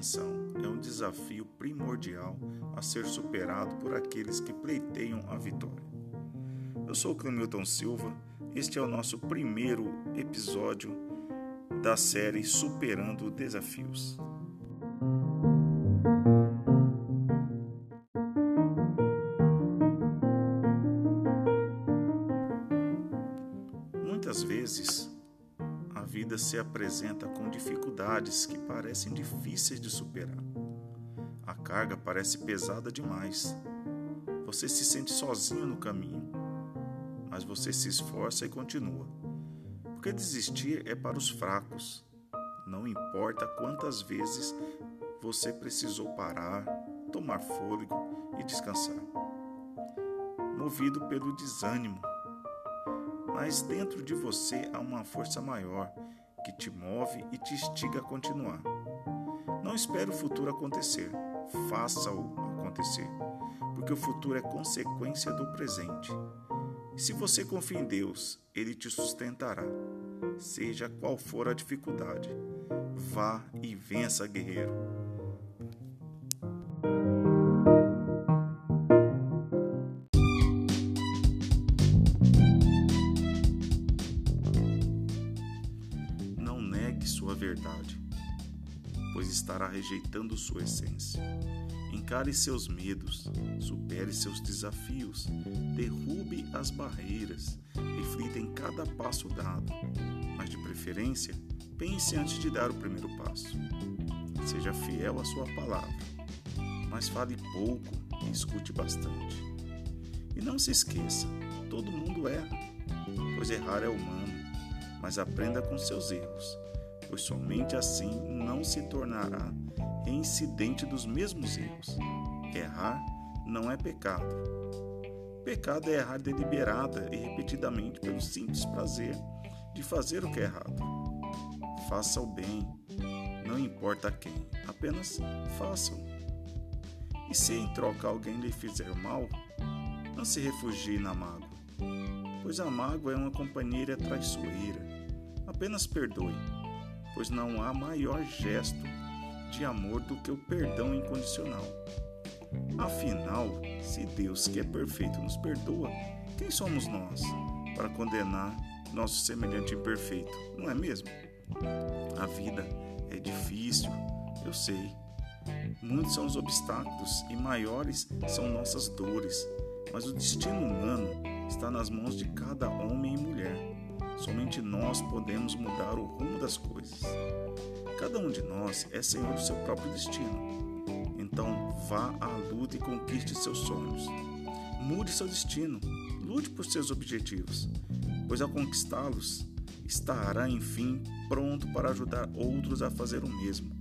atenção é um desafio primordial a ser superado por aqueles que pleiteiam a vitória. Eu sou Clemilton Silva, este é o nosso primeiro episódio da série Superando Desafios. Muitas vezes a vida se apresenta com dificuldades que parecem difíceis de superar. A carga parece pesada demais. Você se sente sozinho no caminho, mas você se esforça e continua. Porque desistir é para os fracos. Não importa quantas vezes você precisou parar, tomar fôlego e descansar. Movido pelo desânimo, mas dentro de você há uma força maior que te move e te instiga a continuar. Não espere o futuro acontecer, faça-o acontecer, porque o futuro é consequência do presente. Se você confia em Deus, Ele te sustentará, seja qual for a dificuldade. Vá e vença, guerreiro. Verdade, pois estará rejeitando sua essência. Encare seus medos, supere seus desafios, derrube as barreiras, reflita em cada passo dado, mas de preferência, pense antes de dar o primeiro passo. Seja fiel à sua palavra, mas fale pouco e escute bastante. E não se esqueça, todo mundo erra, pois errar é humano, mas aprenda com seus erros pois somente assim não se tornará reincidente dos mesmos erros. Errar não é pecado. Pecado é errar deliberada e repetidamente pelo simples prazer de fazer o que é errado. Faça o bem, não importa quem, apenas faça-o. E se em troca alguém lhe fizer mal, não se refugie na mágoa, pois a mágoa é uma companheira traiçoeira. Apenas perdoe pois não há maior gesto de amor do que o perdão incondicional. Afinal, se Deus que é perfeito nos perdoa, quem somos nós para condenar nosso semelhante imperfeito, não é mesmo? A vida é difícil, eu sei. Muitos são os obstáculos e maiores são nossas dores, mas o destino humano está nas mãos de cada homem e mulher. Somente nós podemos mudar o rumo das coisas. Cada um de nós é senhor do seu próprio destino. Então vá à luta e conquiste seus sonhos. Mude seu destino, lute por seus objetivos, pois ao conquistá-los, estará enfim pronto para ajudar outros a fazer o mesmo.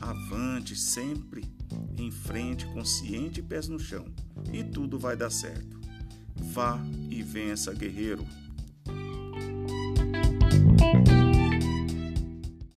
Avante sempre em frente, consciente e pés no chão, e tudo vai dar certo. Vá e vença, guerreiro.